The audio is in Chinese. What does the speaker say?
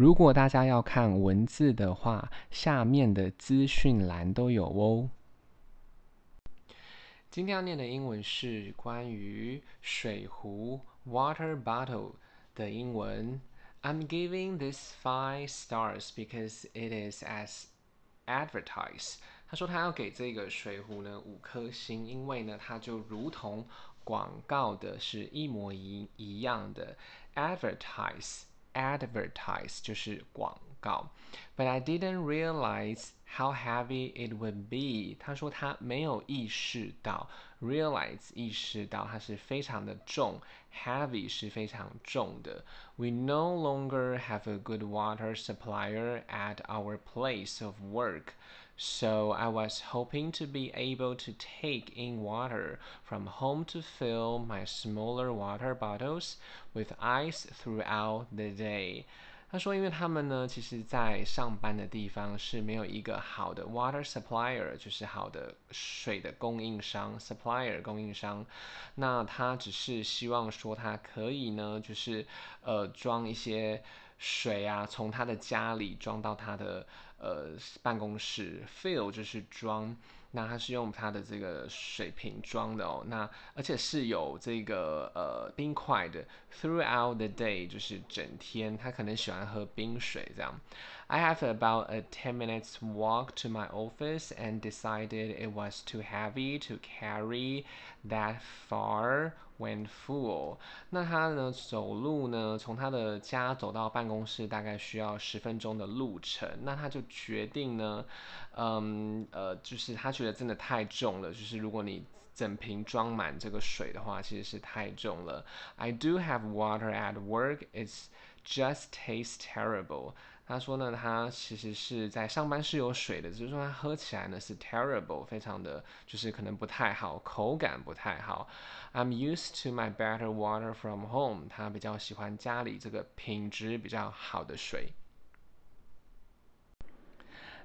如果大家要看文字的话，下面的资讯栏都有哦。今天要念的英文是关于水壶 （water bottle） 的英文。I'm giving this five stars because it is as advertise。他说他要给这个水壶呢五颗星，因为呢它就如同广告的是一模一一样的 advertise。Advertise 就是广 告，But I didn't realize how heavy it would be。他说他没有意识到，realize 意识到它是非常的重，heavy 是非常重的。We no longer have a good water supplier at our place of work。So I was hoping to be able to take in water from home to fill my smaller water bottles with ice throughout the day. 他说，因为他们呢，其实在上班的地方是没有一个好的 water supplier，就是好的水的供应商 supplier 供应商。那他只是希望说，他可以呢，就是呃装一些水啊，从他的家里装到他的。呃，办公室 fill 就是装，那它是用它的这个水瓶装的哦。那而且是有这个呃冰块的。Throughout the day 就是整天，他可能喜欢喝冰水这样。I have about a ten minutes walk to my office and decided it was too heavy to carry that far when full。那他呢走路呢，从他的家走到办公室大概需要十分钟的路程。那他就决定呢，嗯呃，就是他觉得真的太重了，就是如果你整瓶装满这个水的话，其实是太重了。I do have water at work, it's just tastes terrible。他说呢，他其实是在上班是有水的，只是说他喝起来呢是 terrible，非常的就是可能不太好，口感不太好。I'm used to my better water from home。他比较喜欢家里这个品质比较好的水。